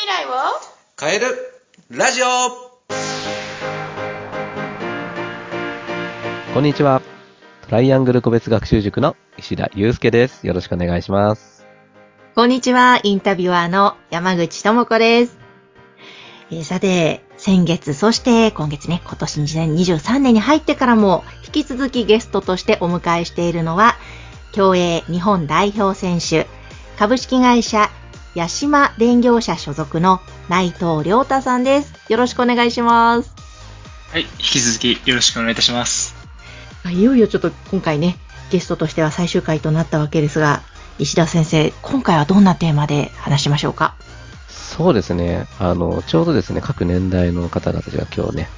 未来を？変えるラジオこんにちは。トライアングル個別学習塾の石田祐介です。よろしくお願いします。こんにちは、インタビュアーの山口智子です。えーさて、先月、そして今月ね、今年2023年に入ってからも、引き続きゲストとしてお迎えしているのは、競泳日本代表選手、株式会社、八島電業者所属の内藤良太さんです。よろしくお願いします。はい、引き続きよろしくお願いいたします。あいよいよちょっと今回ね、ゲストとしては最終回となったわけですが、石田先生、今回はどんなテーマで話しましょうか？そうですね。あの、ちょうどですね、各年代の方々が今日ね、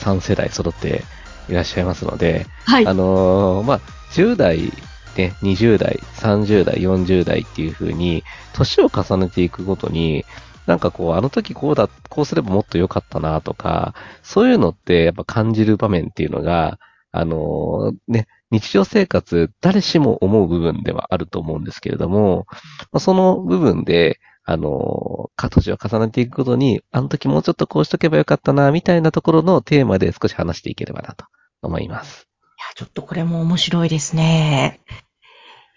3世代揃っていらっしゃいますので、はいあのーまあ、10代、ね、20代、30代、40代っていう風に、年を重ねていくごとに、なんかこう、あの時こうだ、こうすればもっと良かったなとか、そういうのってやっぱ感じる場面っていうのが、あのーね、日常生活、誰しも思う部分ではあると思うんですけれども、まその部分で、あのか、年を重ねていくことに、あの時もうちょっとこうしとけばよかったな、みたいなところのテーマで少し話していければなと思います。いや、ちょっとこれも面白いですね。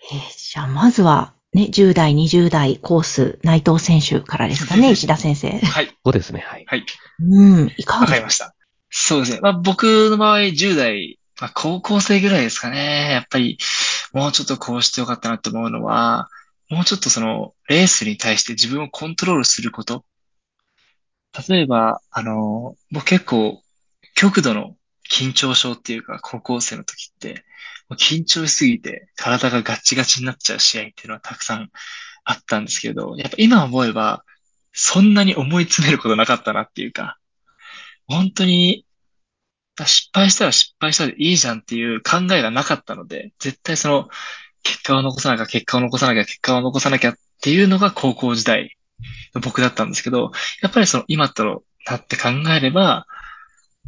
えーじゃあ、まずは、ね、10代、20代コース、内藤選手からですかね、石田先生。はい、そうですね、はい。はい、うん、いかがわかりました。そうですね。まあ僕の場合10代、まあ高校生ぐらいですかね。やっぱり、もうちょっとこうしてよかったなって思うのは、もうちょっとその、レースに対して自分をコントロールすること。例えば、あの、僕結構、極度の緊張症っていうか、高校生の時って、もう緊張しすぎて体がガッチガチになっちゃう試合っていうのはたくさんあったんですけど、やっぱ今思えば、そんなに思い詰めることなかったなっていうか、本当に、失敗したら失敗したでいいじゃんっていう考えがなかったので、絶対その、結果を残さなきゃ、結果を残さなきゃ、結果を残さなきゃっていうのが高校時代の僕だったんですけど、やっぱりその今となって考えれば、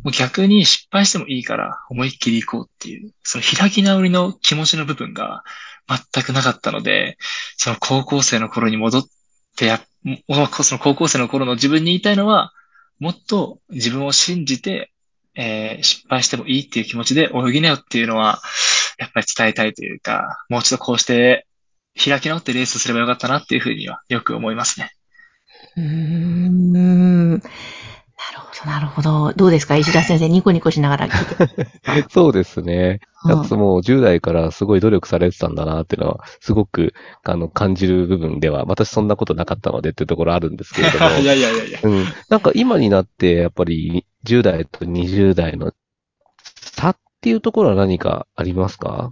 もう逆に失敗してもいいから思いっきり行こうっていう、その開き直りの気持ちの部分が全くなかったので、その高校生の頃に戻ってや、その高校生の頃の自分に言いたいのは、もっと自分を信じて、えー失敗してもいいっていう気持ちで泳ぎなよっていうのは、やっぱり伝えたいというか、もうちょっとこうして開き直ってレースすればよかったなっていうふうにはよく思いますね。うん。なるほど、なるほど。どうですか？石田先生、ニコニコしながら聞いて。そうですね。うんやっぱもう10代からすごい努力されてたんだなっていうのは、すごく、あの、感じる部分では、私そんなことなかったのでっていうところあるんですけれども。いやいやいやいや。うん。なんか今になって、やっぱり10代と20代の差っていうところは何かありますか？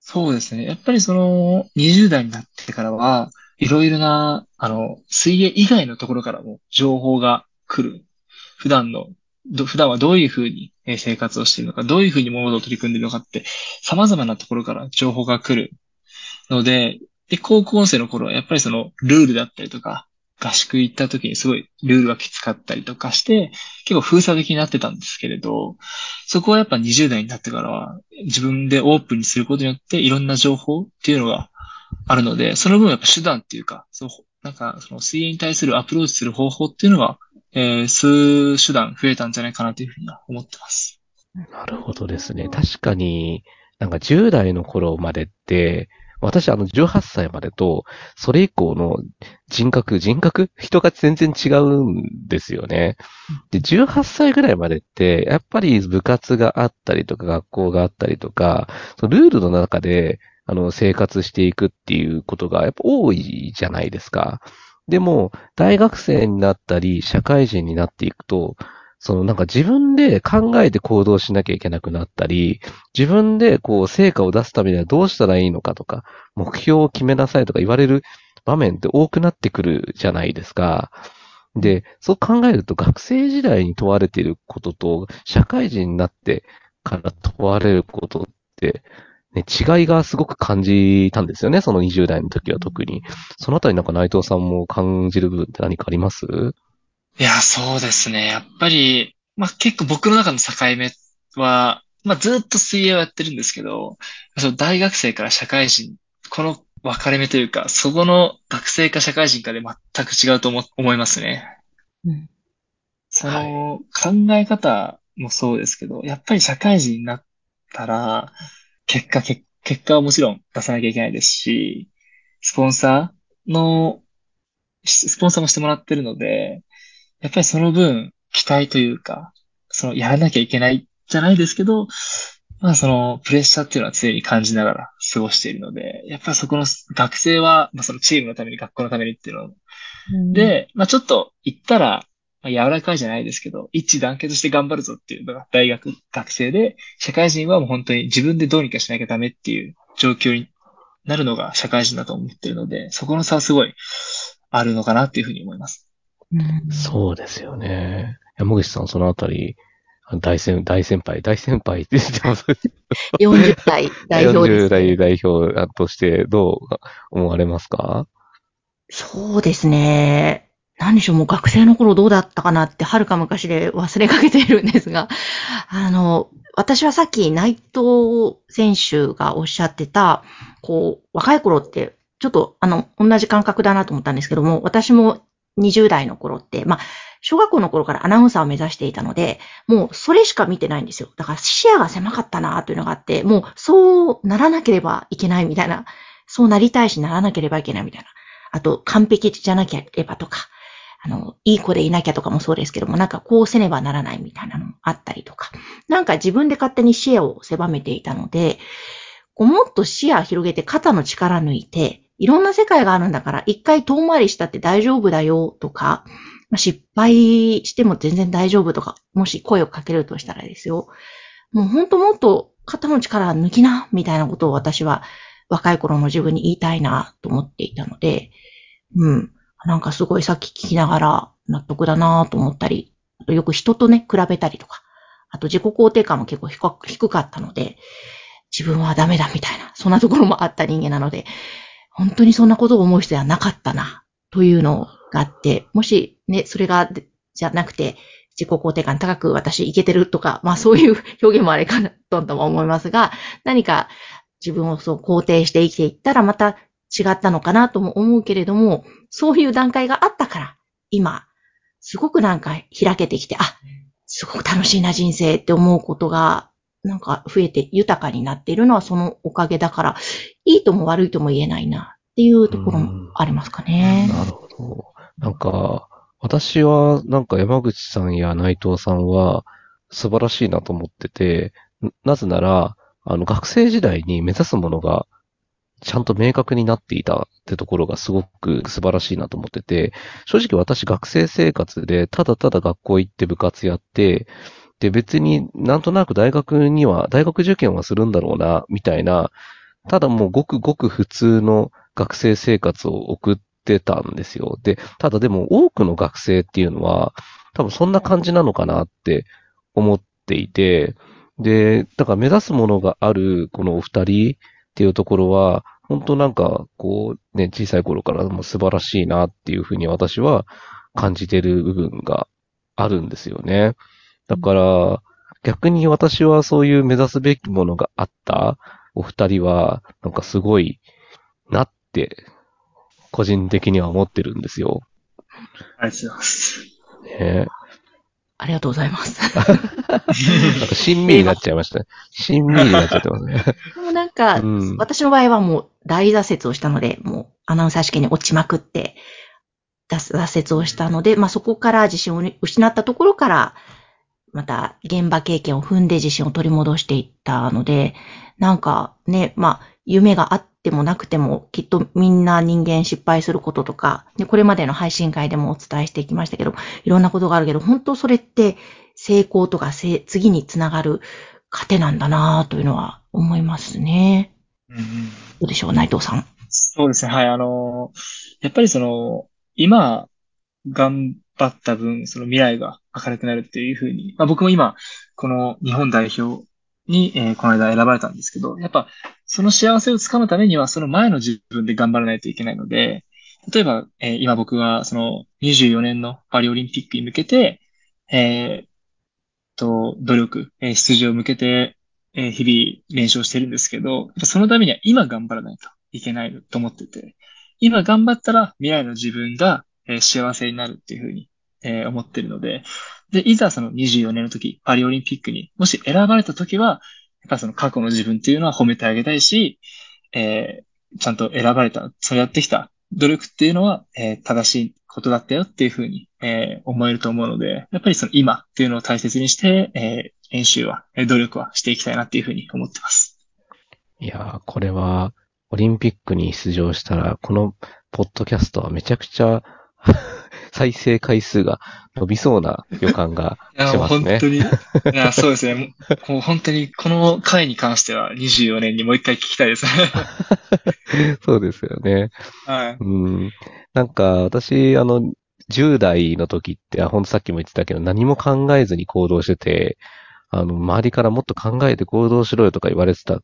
そうですね。やっぱりその20代になってからは、いろいろな、あの、水泳以外のところからも情報が来る。普段の、普段はどういうふうに生活をしているのか、どういうふうに物事を取り組んでいるのかって、様々なところから情報が来るので、で、高校生の頃はやっぱりそのルールだったりとか、合宿行った時にすごいルールがきつかったりとかして、結構封鎖的になってたんですけれど、そこはやっぱ20代になってからは自分でオープンにすることによっていろんな情報っていうのがあるので、その分やっぱ手段っていうか、そうなんかその水泳に対するアプローチする方法っていうのが、えー、数手段増えたんじゃないかなというふうには思ってます。なるほどですね。確かに、なんか10代の頃までって、私あの18歳までと、それ以降の人格、人格？人が全然違うんですよね。で、18歳ぐらいまでって、やっぱり部活があったりとか、学校があったりとか、そのルールの中で、あの、生活していくっていうことがやっぱ多いじゃないですか。でも、大学生になったり、社会人になっていくと、そのなんか自分で考えて行動しなきゃいけなくなったり、自分でこう成果を出すためにはどうしたらいいのかとか、目標を決めなさいとか言われる場面って多くなってくるじゃないですか。で、そう考えると学生時代に問われていることと、社会人になってから問われることって、ね、違いがすごく感じたんですよね。その20代の時は特に。そのあたりなんか内藤さんも感じる部分って何かあります？いや、そうですね。やっぱり、まあ結構僕の中の境目は、まあずっと水泳をやってるんですけど、その大学生から社会人、この分かれ目というか、そこの学生か社会人かで全く違うと思思いますね。うん。その考え方もそうですけど、やっぱり社会人になったら、結果、結結果はもちろん出さなきゃいけないですし、スポンサーの、しスポンサーもしてもらってるので、やっぱりその分、期待というか、その、やらなきゃいけないじゃないですけど、まあその、プレッシャーっていうのは常に感じながら過ごしているので、やっぱりそこの学生は、まあそのチームのために、学校のためにっていうので、まあちょっと言ったら、まあ、柔らかいじゃないですけど、一致団結して頑張るぞっていうのが大学、学生で、社会人はもう本当に自分でどうにかしなきゃダメっていう状況になるのが社会人だと思ってるので、そこの差はすごいあるのかなっていうふうに思います。うんそうですよね。山口さん、そのあたり、大先、大先輩、大先輩って言ってます。40代代表です。40代代表としてどう思われますか？そうですね。何でしょう、もう学生の頃どうだったかなって、はるか昔で忘れかけているんですが、あの、私はさっき内藤選手がおっしゃってた、こう、若い頃って、ちょっと、あの、同じ感覚だなと思ったんですけども、私も20代の頃って、まあ、小学校の頃からアナウンサーを目指していたので、もうそれしか見てないんですよ。だから視野が狭かったなというのがあって、もうそうならなければいけないみたいな、そうなりたいしならなければいけないみたいな。あと、完璧じゃなければとか、あの、いい子でいなきゃとかもそうですけども、なんかこうせねばならないみたいなのもあったりとか、なんか自分で勝手に視野を狭めていたので、こうもっと視野広げて肩の力抜いて、いろんな世界があるんだから、一回遠回りしたって大丈夫だよとか、失敗しても全然大丈夫とか、もし声をかけるとしたらですよ。もうほんともっと肩の力抜きな、みたいなことを私は若い頃の自分に言いたいなと思っていたので、うん。なんかすごいさっき聞きながら納得だなと思ったり、あとよく人とね、比べたりとか、あと自己肯定感も結構低かったので、自分はダメだみたいな、そんなところもあった人間なので、本当にそんなことを思う必要はなかったな、というのがあって、もしね、それが、じゃなくて、自己肯定感高く私いけてるとか、まあそういう 表現もあれかなととも思いますが、何か自分をそう肯定して生きていったらまた違ったのかなとも思うけれども、そういう段階があったから、今、すごくなんか開けてきて、あ、すごく楽しいな人生って思うことが、なんか増えて豊かになっているのはそのおかげだから、いいとも悪いとも言えないなっていうところもありますかね。なるほど。なんか、私は、なんか山口さんや内藤さんは素晴らしいなと思ってて、なぜなら、あの、学生時代に目指すものがちゃんと明確になっていたってところがすごく素晴らしいなと思ってて、正直私学生生活でただただ学校行って部活やって、で別になんとなく大学には、大学受験はするんだろうな、みたいな、ただもうごくごく普通の学生生活を送ってたんですよ。で、ただでも多くの学生っていうのは、多分そんな感じなのかなって思っていて、で、だから目指すものがあるこのお二人っていうところは、本当なんか、こう、ね、小さい頃からも素晴らしいなっていうふうに私は感じてる部分があるんですよね。だから、逆に私はそういう目指すべきものがあったお二人は、なんかすごいなって、個人的には思ってるんですよ。ありがとうございます。ねありがとうございます。しんみりになっちゃいましたね。しんみりになっちゃってますね。でもなんか、うん私の場合はもう大挫折をしたので、もうアナウンサー試験に落ちまくって、挫挫折をしたので、まあそこから自信を失ったところから、また現場経験を踏んで自信を取り戻していったので、なんかね、まあ夢があってもなくても、きっとみんな人間失敗することとか、ね、これまでの配信会でもお伝えしてきましたけど、いろんなことがあるけど、本当それって成功とか次につながる糧なんだなというのは思いますね。うんどうでしょう、内藤さん。そうですね。はい。あのやっぱりその、今、頑張った分、その未来が明るくなるっていうふうに、まあ僕も今、この日本代表に、えーこの間選ばれたんですけど、やっぱ、その幸せをつかむためには、その前の自分で頑張らないといけないので、例えば、えー今僕は、その、24年のパリオリンピックに向けて、えーと、努力、えー出場を向けて、えー日々練習をしてるんですけど、そのためには今頑張らないといけないと思ってて、今頑張ったら未来の自分が、えー幸せになるっていうふうに、えー思ってるので、で、いざその24年の時、パリオリンピックにもし選ばれた時は、っぱその過去の自分っていうのは褒めてあげたいし、えーちゃんと選ばれた、そうやってきた努力っていうのは、えー正しいことだったよっていうふうに、えー思えると思うので、やっぱりその今っていうのを大切にして、えー練習は、努力はしていきたいなっていうふうに思ってます。いやー、これは、オリンピックに出場したら、このポッドキャストはめちゃくちゃ再生回数が伸びそうな予感がしますね本当。に、いや、そうですね。もう本当に、この回に関しては24年にもう一回聞きたいですね。そうですよね。はい。うん。なんか、私、あの、10代の時って、あほんとさっきも言ってたけど、何も考えずに行動してて、あの、周りからもっと考えて行動しろよとか言われてた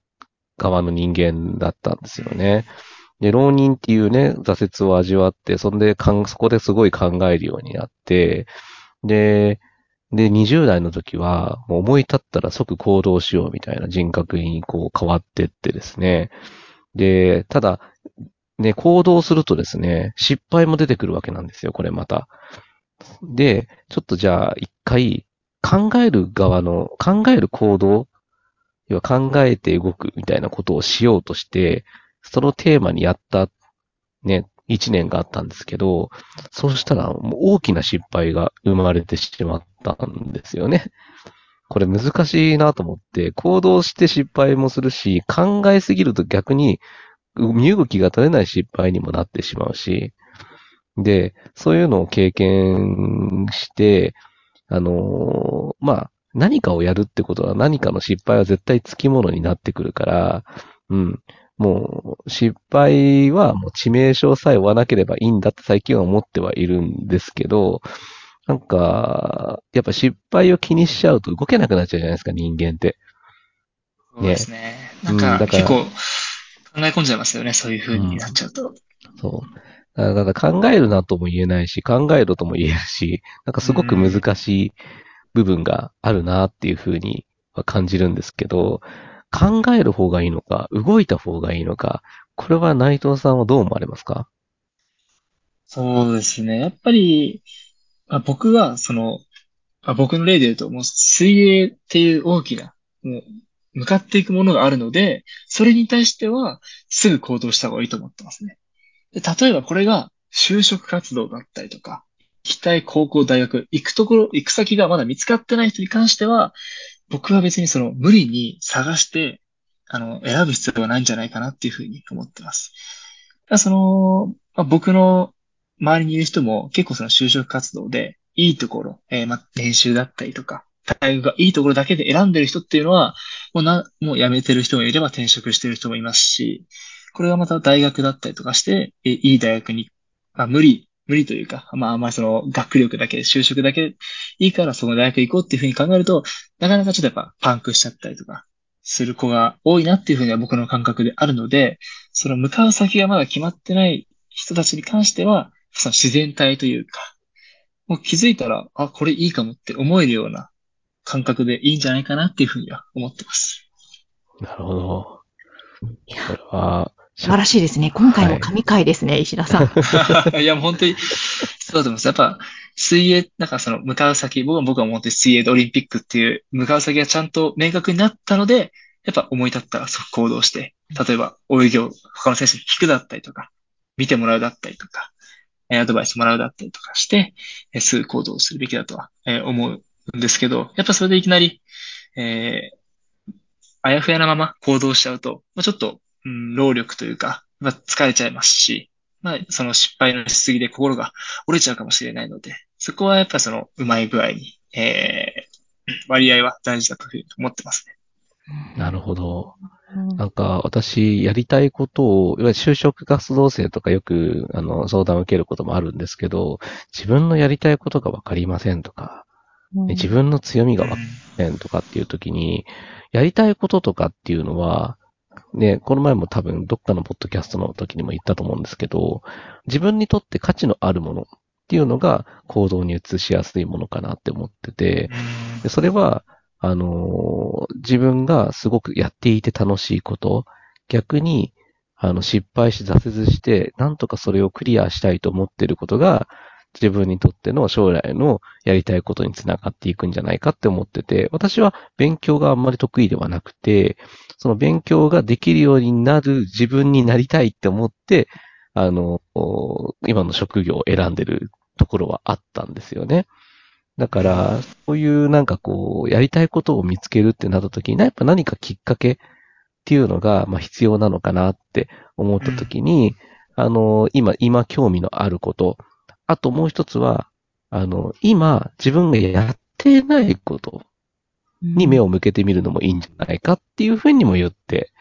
側の人間だったんですよね。で、浪人っていうね、挫折を味わって、そんでかん、そこですごい考えるようになって、で、で、20代の時は、もう思い立ったら即行動しようみたいな人格にこう変わってってですね。で、ただ、ね、行動するとですね、失敗も出てくるわけなんですよ、これまた。で、ちょっとじゃあ一回、考える側の、考える行動、要は考えて動くみたいなことをしようとして、そのテーマにやった、ね、一年があったんですけど、そうしたら大きな失敗が生まれてしまったんですよね。これ難しいなと思って、行動して失敗もするし、考えすぎると逆に身動きが取れない失敗にもなってしまうし、で、そういうのを経験して、あのまあ、何かをやるってことは何かの失敗は絶対つきものになってくるから、うん。もう、失敗はもう致命傷さえ負わなければいいんだって最近は思ってはいるんですけど、なんか、やっぱ失敗を気にしちゃうと動けなくなっちゃうじゃないですか、人間って。そうですね。なんうんか、だから結構、考え込んじゃいますよね。そういう風になっちゃうと。そう。だからだから考えるなとも言えないし、考えろとも言えるし、なんかすごく難しい部分があるなっていうふうには感じるんですけど、考える方がいいのか、動いた方がいいのか、これは内藤さんはどう思われますか？そうですね。やっぱり、まあ、僕は、その、まあ、僕の例で言うと、もう水泳っていう大きな、もう、向かっていくものがあるので、それに対しては、すぐ行動した方がいいと思ってますね。で例えばこれが、就職活動だったりとか、行きたい高校、大学、行くところ、行く先がまだ見つかってない人に関しては、僕は別にその無理に探して、あの、選ぶ必要はないんじゃないかなっていうふうに思ってます。その、まあ、僕の周りにいる人も結構その就職活動でいいところ、えーまあ、練習だったりとか、大学がいいところだけで選んでる人っていうのは、もうな、もう辞めてる人もいれば転職してる人もいますし、これがまた大学だったりとかして、えいい大学に、まあ、無理、無理というか、まあ、あんまりその学力だけ、就職だけいいからその大学行こうっていうふうに考えると、なかなかちょっとやっぱパンクしちゃったりとか、する子が多いなっていうふうには僕の感覚であるので、その向かう先がまだ決まってない人たちに関しては、その自然体というか、もう気づいたら、あ、これいいかもって思えるような感覚でいいんじゃないかなっていうふうには思ってます。なるほど。いやこれは、素晴らしいですね。今回も神回ですね、石田さん。いや、もう本当に、そうだと思います。やっぱ、水泳、なんかその、向かう先、僕は僕はもう本当に水泳でオリンピックっていう、向かう先がちゃんと明確になったので、やっぱ思い立ったら即行動して、例えば、泳ぎを他の選手に聞くだったりとか、見てもらうだったりとか、アドバイスもらうだったりとかして、すぐ行動するべきだとは、思うんですけど、やっぱそれでいきなり、えーあやふやなまま行動しちゃうと、まあ、ちょっと、うん、労力というか、まあ、疲れちゃいますし、まあ、その失敗のしすぎで心が折れちゃうかもしれないので、そこはやっぱその、うまい具合に、えー、割合は大事だというふうに思ってますね。なるほど。なんか、私、やりたいことを、いわゆる就職活動生とかよく、あの、相談を受けることもあるんですけど、自分のやりたいことがわかりませんとか、ね自分の強みがわかりませんとかっていう時に、やりたいこととかっていうのは、ね、この前も多分どっかのポッドキャストの時にも言ったと思うんですけど、自分にとって価値のあるものっていうのが行動に移しやすいものかなって思ってて、でそれは、あのー自分がすごくやっていて楽しいこと、逆に、あの、失敗し挫折して、なんとかそれをクリアしたいと思っていることが、自分にとっての将来のやりたいことにつながっていくんじゃないかって思ってて、私は勉強があんまり得意ではなくて、その勉強ができるようになる自分になりたいって思って、あの、お今の職業を選んでるところはあったんですよね。だから、そういうなんかこう、やりたいことを見つけるってなった時に、やっぱ何かきっかけっていうのが、まあ必要なのかなって思った時に、あの、今、今興味のあること、あともう一つは、あの、今自分がやってないことに目を向けてみるのもいいんじゃないかっていうふうにも言って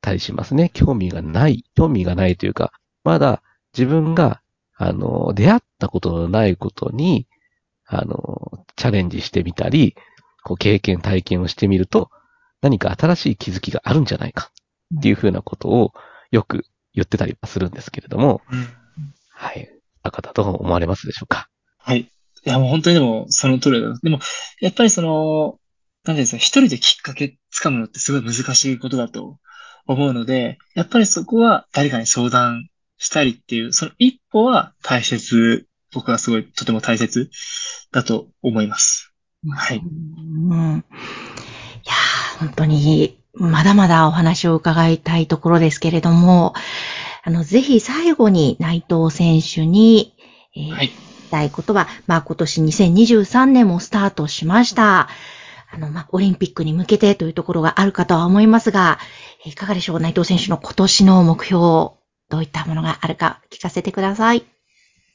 たりしますね。興味がない、興味がないというか、まだ自分が、あの、出会ったことのないことに、あの、チャレンジしてみたり、こう経験、体験をしてみると、何か新しい気づきがあるんじゃないかっていうふうなことをよく言ってたりはするんですけれども、うんはい。赤だと思われますでしょうか？はい。いや、もう本当にでも、その通りだ。でも、やっぱりその、なんですか、一人できっかけつかむのってすごい難しいことだと思うので、やっぱりそこは誰かに相談したりっていう、その一歩は大切、僕はすごいとても大切だと思います。はい。うん。いやー本当に、まだまだお話を伺いたいところですけれども、あの、ぜひ最後に内藤選手に、えーはい。たいことは、まあ今年2023年もスタートしました。あの、まあオリンピックに向けてというところがあるかとは思いますが、いかがでしょう？内藤選手の今年の目標、どういったものがあるか聞かせてください。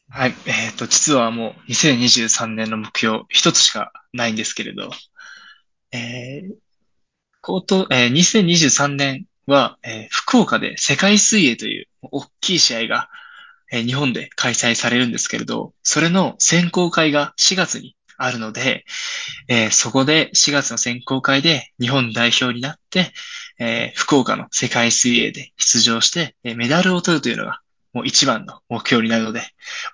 はい。えっ、と、実はもう2023年の目標一つしかないんですけれど、えー、こと、えー2023年は、えー福岡で世界水泳という大きい試合が、えー日本で開催されるんですけれど、それの選考会が4月にあるので、えーそこで4月の選考会で日本代表になって、えー福岡の世界水泳で出場して、えーメダルを取るというのがもう一番の目標になるので、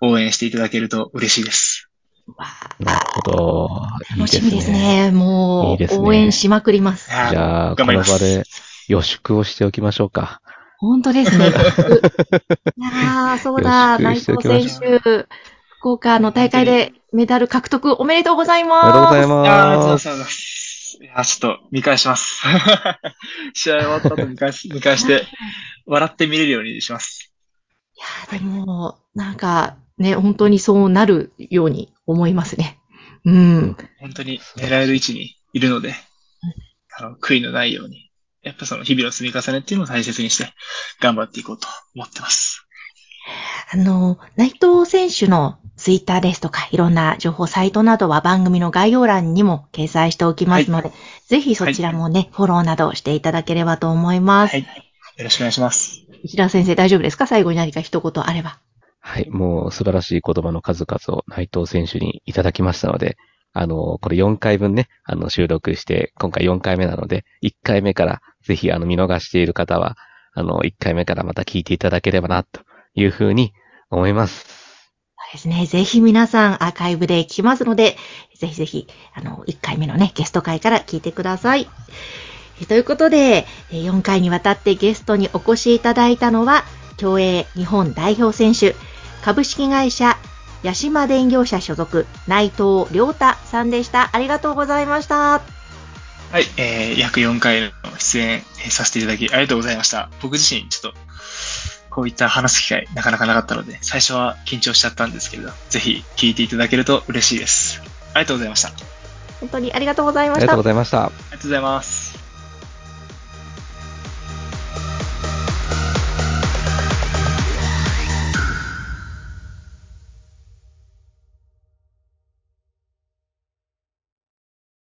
応援していただけると嬉しいです。わなるほど。いい楽しみです。ね。も、いいうですね応援しまくります。じゃあ、この場で予祝をしておきましょうか。本当ですね。いやー、そうだ、内藤選手、福岡の大会でメダル獲得おめでとうございます。おめでとうございます。ざいやーちょっと見返します。試合終わった後見返し、見返して、笑って見れるようにします。いやーでも、なんか、ね、本当にそうなるように思いますね。うん。本当に狙える位置にいるので、あの、悔いのないように、やっぱその日々の積み重ねっていうのを大切にして頑張っていこうと思ってます。あの、内藤選手のツイッターですとか、いろんな情報サイトなどは番組の概要欄にも掲載しておきますので、ぜひそちらもね、フォローなどしていただければと思います。はい。よろしくお願いします。石田先生大丈夫ですか？最後に何か一言あれば。はい、もう素晴らしい言葉の数々を内藤選手にいただきましたので、あの、これ4回分ね、あの、収録して、今回4回目なので、1回目からぜひ、あの、見逃している方は、あの、1回目からまた聞いていただければな、というふうに思います。そうですね。ぜひ皆さんアーカイブで聞きますので、ぜひぜひ、あの、1回目のね、ゲスト会から聞いてください。えということで、え4回にわたってゲストにお越しいただいたのは、競泳日本代表選手、株式会社、八島電業者所属、内藤良太さんでした。ありがとうございました。はい、えー、約4回の出演、えーさせていただきありがとうございました。僕自身、ちょっと、こういった話す機会なかなかなかったので、最初は緊張しちゃったんですけれど、ぜひ聞いていただけると嬉しいです。ありがとうございました。あり本当にありがとうございましたありがとうご。ざいました。がとうございます。